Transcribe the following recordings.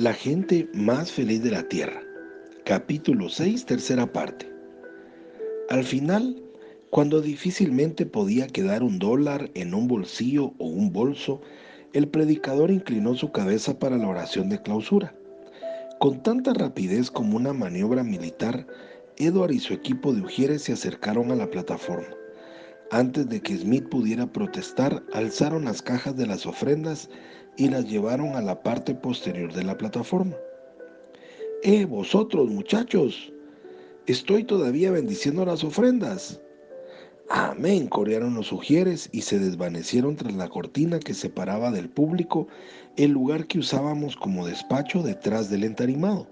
La gente más feliz de la tierra. Capítulo 6, tercera parte. Al final, cuando difícilmente podía quedar un dólar en un bolsillo o un bolso, el predicador inclinó su cabeza para la oración de clausura. Con tanta rapidez como una maniobra militar, Edward y su equipo de ujieres se acercaron a la plataforma. Antes de que Smith pudiera protestar, alzaron las cajas de las ofrendas y las llevaron a la parte posterior de la plataforma. ¡Eh, vosotros, muchachos! Estoy todavía bendiciendo las ofrendas. Amén, corearon los ujieres y se desvanecieron tras la cortina que separaba del público el lugar que usábamos como despacho detrás del entarimado.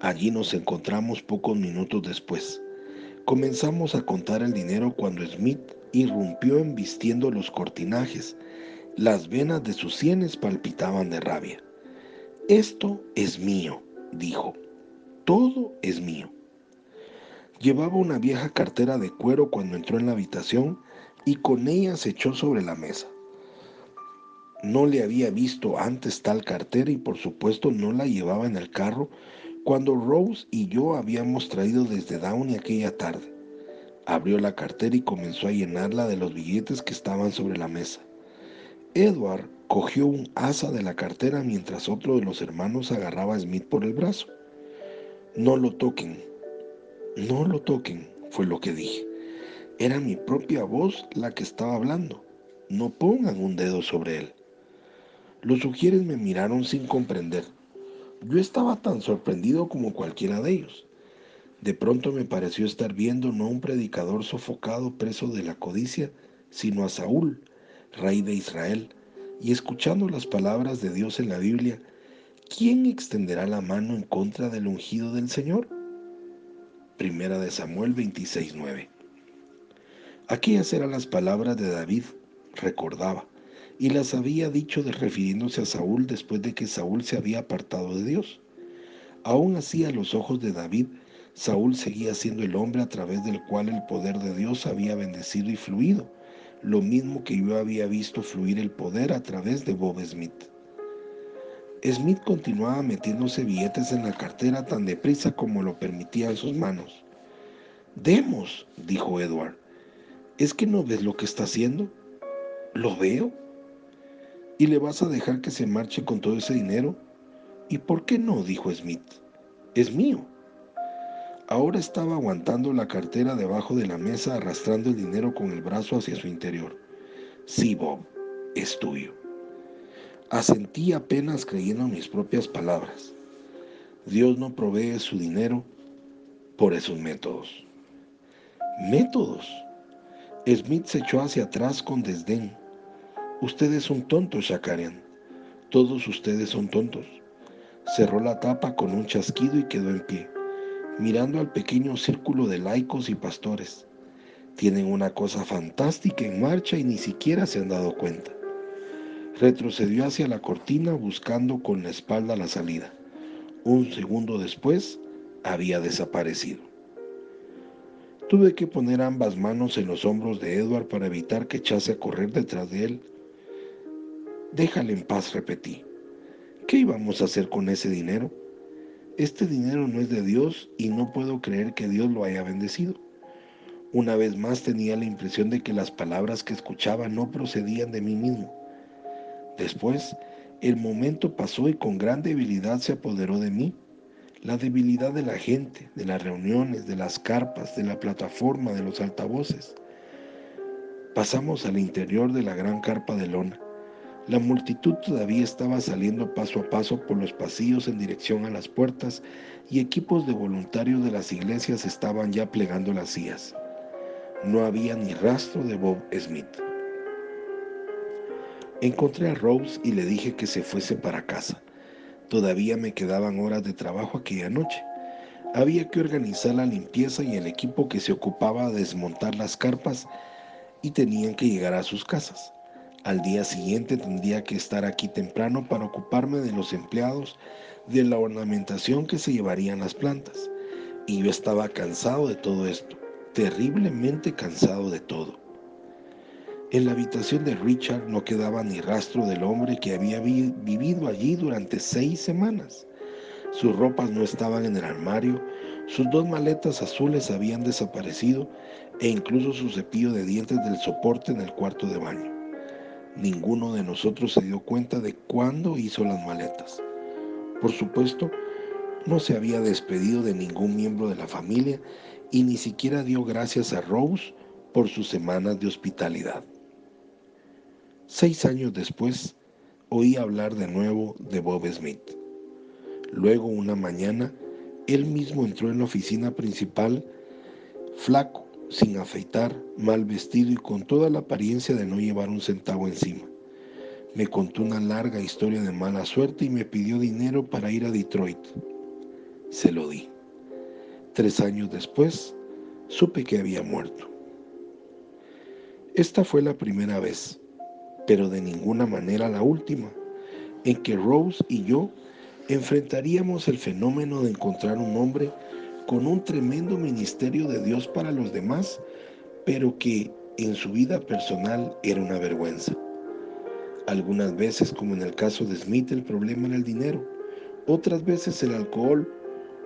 Allí nos encontramos pocos minutos después. Comenzamos a contar el dinero cuando Smith irrumpió embistiendo los cortinajes. Las venas de sus sienes palpitaban de rabia. Esto es mío, dijo. Todo es mío. Llevaba una vieja cartera de cuero cuando entró en la habitación y con ella se echó sobre la mesa. No le había visto antes tal cartera y por supuesto no la llevaba en el carro cuando Rose y yo habíamos traído desde Downey aquella tarde. Abrió la cartera y comenzó a llenarla de los billetes que estaban sobre la mesa. Edward cogió un asa de la cartera mientras otro de los hermanos agarraba a Smith por el brazo. No lo toquen, no lo toquen, fue lo que dije. Era mi propia voz la que estaba hablando. No pongan un dedo sobre él. Los sugieres me miraron sin comprender. Yo estaba tan sorprendido como cualquiera de ellos. De pronto me pareció estar viendo no a un predicador sofocado preso de la codicia, sino a Saúl, rey de Israel, y escuchando las palabras de Dios en la Biblia, ¿quién extenderá la mano en contra del ungido del Señor? Primera de Samuel 26:9. Aquellas eran las palabras de David, recordaba y las había dicho de refiriéndose a Saúl después de que Saúl se había apartado de Dios. Aún así, a los ojos de David, Saúl seguía siendo el hombre a través del cual el poder de Dios había bendecido y fluido, lo mismo que yo había visto fluir el poder a través de Bob Smith. Smith continuaba metiéndose billetes en la cartera tan deprisa como lo permitían sus manos. Demos, dijo Edward. ¿Es que no ves lo que está haciendo? Lo veo, ¿Y le vas a dejar que se marche con todo ese dinero? ¿Y por qué no? dijo Smith. Es mío. Ahora estaba aguantando la cartera debajo de la mesa arrastrando el dinero con el brazo hacia su interior. Sí, Bob, es tuyo. Asentí apenas creyendo en mis propias palabras. Dios no provee su dinero por esos métodos. ¿Métodos? Smith se echó hacia atrás con desdén. Ustedes son tontos, Shakarian. Todos ustedes son tontos. Cerró la tapa con un chasquido y quedó en pie, mirando al pequeño círculo de laicos y pastores. Tienen una cosa fantástica en marcha y ni siquiera se han dado cuenta. Retrocedió hacia la cortina buscando con la espalda la salida. Un segundo después había desaparecido. Tuve que poner ambas manos en los hombros de Edward para evitar que echase a correr detrás de él Déjale en paz, repetí. ¿Qué íbamos a hacer con ese dinero? Este dinero no es de Dios y no puedo creer que Dios lo haya bendecido. Una vez más tenía la impresión de que las palabras que escuchaba no procedían de mí mismo. Después, el momento pasó y con gran debilidad se apoderó de mí. La debilidad de la gente, de las reuniones, de las carpas, de la plataforma, de los altavoces. Pasamos al interior de la gran carpa de lona. La multitud todavía estaba saliendo paso a paso por los pasillos en dirección a las puertas y equipos de voluntarios de las iglesias estaban ya plegando las sillas. No había ni rastro de Bob Smith. Encontré a Rose y le dije que se fuese para casa. Todavía me quedaban horas de trabajo aquella noche. Había que organizar la limpieza y el equipo que se ocupaba de desmontar las carpas y tenían que llegar a sus casas. Al día siguiente tendría que estar aquí temprano para ocuparme de los empleados, de la ornamentación que se llevarían las plantas. Y yo estaba cansado de todo esto, terriblemente cansado de todo. En la habitación de Richard no quedaba ni rastro del hombre que había vivido allí durante seis semanas. Sus ropas no estaban en el armario, sus dos maletas azules habían desaparecido e incluso su cepillo de dientes del soporte en el cuarto de baño. Ninguno de nosotros se dio cuenta de cuándo hizo las maletas. Por supuesto, no se había despedido de ningún miembro de la familia y ni siquiera dio gracias a Rose por sus semanas de hospitalidad. Seis años después, oí hablar de nuevo de Bob Smith. Luego, una mañana, él mismo entró en la oficina principal, flaco, sin afeitar, mal vestido y con toda la apariencia de no llevar un centavo encima. Me contó una larga historia de mala suerte y me pidió dinero para ir a Detroit. Se lo di. Tres años después, supe que había muerto. Esta fue la primera vez, pero de ninguna manera la última, en que Rose y yo enfrentaríamos el fenómeno de encontrar un hombre con un tremendo ministerio de Dios para los demás, pero que en su vida personal era una vergüenza. Algunas veces, como en el caso de Smith, el problema era el dinero, otras veces el alcohol,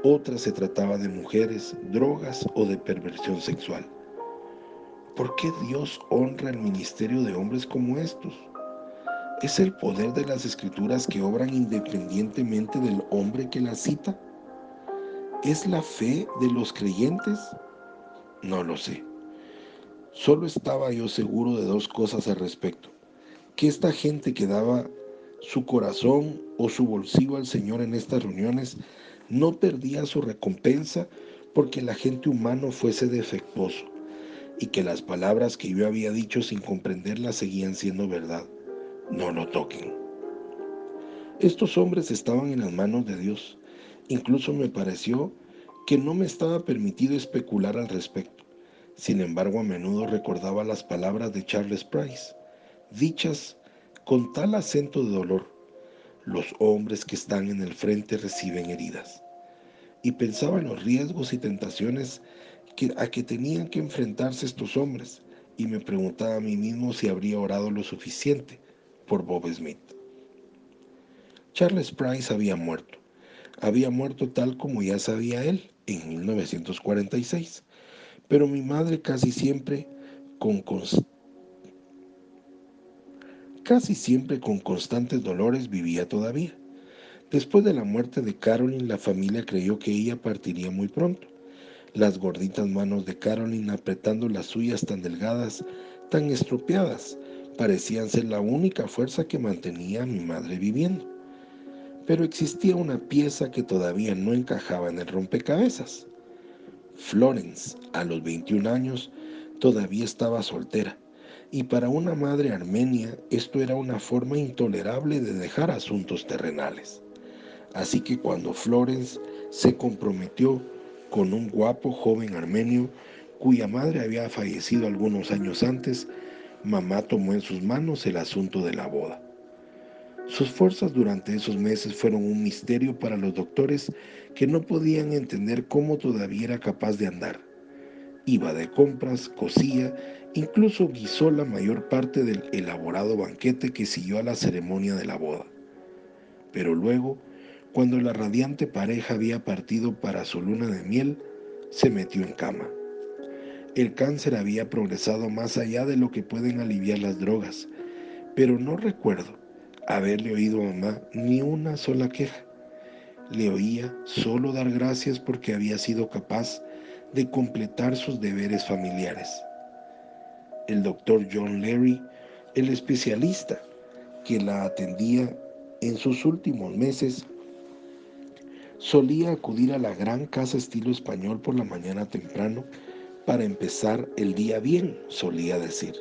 otras se trataba de mujeres, drogas o de perversión sexual. ¿Por qué Dios honra el ministerio de hombres como estos? ¿Es el poder de las escrituras que obran independientemente del hombre que las cita? ¿Es la fe de los creyentes? No lo sé. Solo estaba yo seguro de dos cosas al respecto. Que esta gente que daba su corazón o su bolsillo al Señor en estas reuniones no perdía su recompensa porque el agente humano fuese defectuoso y que las palabras que yo había dicho sin comprenderlas seguían siendo verdad. No lo toquen. Estos hombres estaban en las manos de Dios Incluso me pareció que no me estaba permitido especular al respecto. Sin embargo, a menudo recordaba las palabras de Charles Price, dichas con tal acento de dolor. Los hombres que están en el frente reciben heridas. Y pensaba en los riesgos y tentaciones a que tenían que enfrentarse estos hombres, y me preguntaba a mí mismo si habría orado lo suficiente por Bob Smith. Charles Price había muerto había muerto tal como ya sabía él en 1946, pero mi madre casi siempre con casi siempre con constantes dolores vivía todavía. Después de la muerte de Caroline, la familia creyó que ella partiría muy pronto. Las gorditas manos de Caroline apretando las suyas tan delgadas, tan estropeadas, parecían ser la única fuerza que mantenía a mi madre viviendo pero existía una pieza que todavía no encajaba en el rompecabezas. Florence, a los 21 años, todavía estaba soltera, y para una madre armenia esto era una forma intolerable de dejar asuntos terrenales. Así que cuando Florence se comprometió con un guapo joven armenio cuya madre había fallecido algunos años antes, mamá tomó en sus manos el asunto de la boda. Sus fuerzas durante esos meses fueron un misterio para los doctores que no podían entender cómo todavía era capaz de andar. Iba de compras, cosía, incluso guisó la mayor parte del elaborado banquete que siguió a la ceremonia de la boda. Pero luego, cuando la radiante pareja había partido para su luna de miel, se metió en cama. El cáncer había progresado más allá de lo que pueden aliviar las drogas, pero no recuerdo haberle oído a mamá ni una sola queja. Le oía solo dar gracias porque había sido capaz de completar sus deberes familiares. El doctor John Larry, el especialista que la atendía en sus últimos meses, solía acudir a la gran casa estilo español por la mañana temprano para empezar el día bien, solía decir.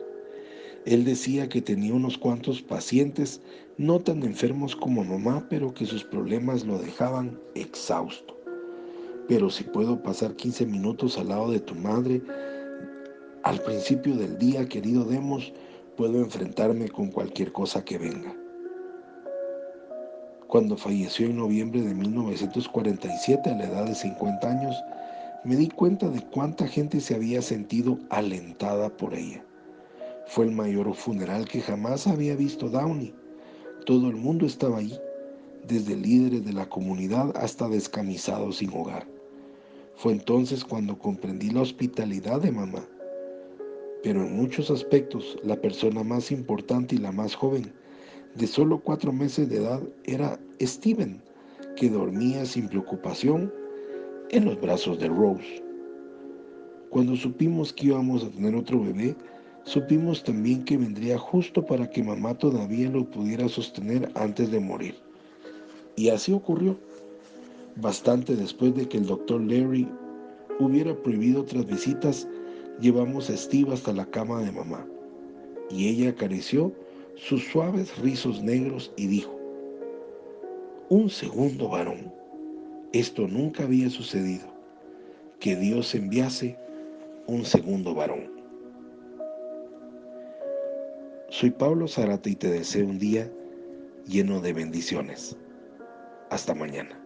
Él decía que tenía unos cuantos pacientes no tan enfermos como mamá, pero que sus problemas lo dejaban exhausto. Pero si puedo pasar 15 minutos al lado de tu madre, al principio del día, querido Demos, puedo enfrentarme con cualquier cosa que venga. Cuando falleció en noviembre de 1947 a la edad de 50 años, me di cuenta de cuánta gente se había sentido alentada por ella. Fue el mayor funeral que jamás había visto Downey. Todo el mundo estaba ahí, desde líderes de la comunidad hasta descamisados sin hogar. Fue entonces cuando comprendí la hospitalidad de mamá. Pero en muchos aspectos, la persona más importante y la más joven, de solo cuatro meses de edad, era Steven, que dormía sin preocupación en los brazos de Rose. Cuando supimos que íbamos a tener otro bebé, supimos también que vendría justo para que mamá todavía lo pudiera sostener antes de morir. Y así ocurrió, bastante después de que el doctor Larry hubiera prohibido otras visitas, llevamos a Steve hasta la cama de mamá, y ella acarició sus suaves rizos negros y dijo, un segundo varón, esto nunca había sucedido, que Dios enviase un segundo varón. Soy Pablo Zarate y te deseo un día lleno de bendiciones. Hasta mañana.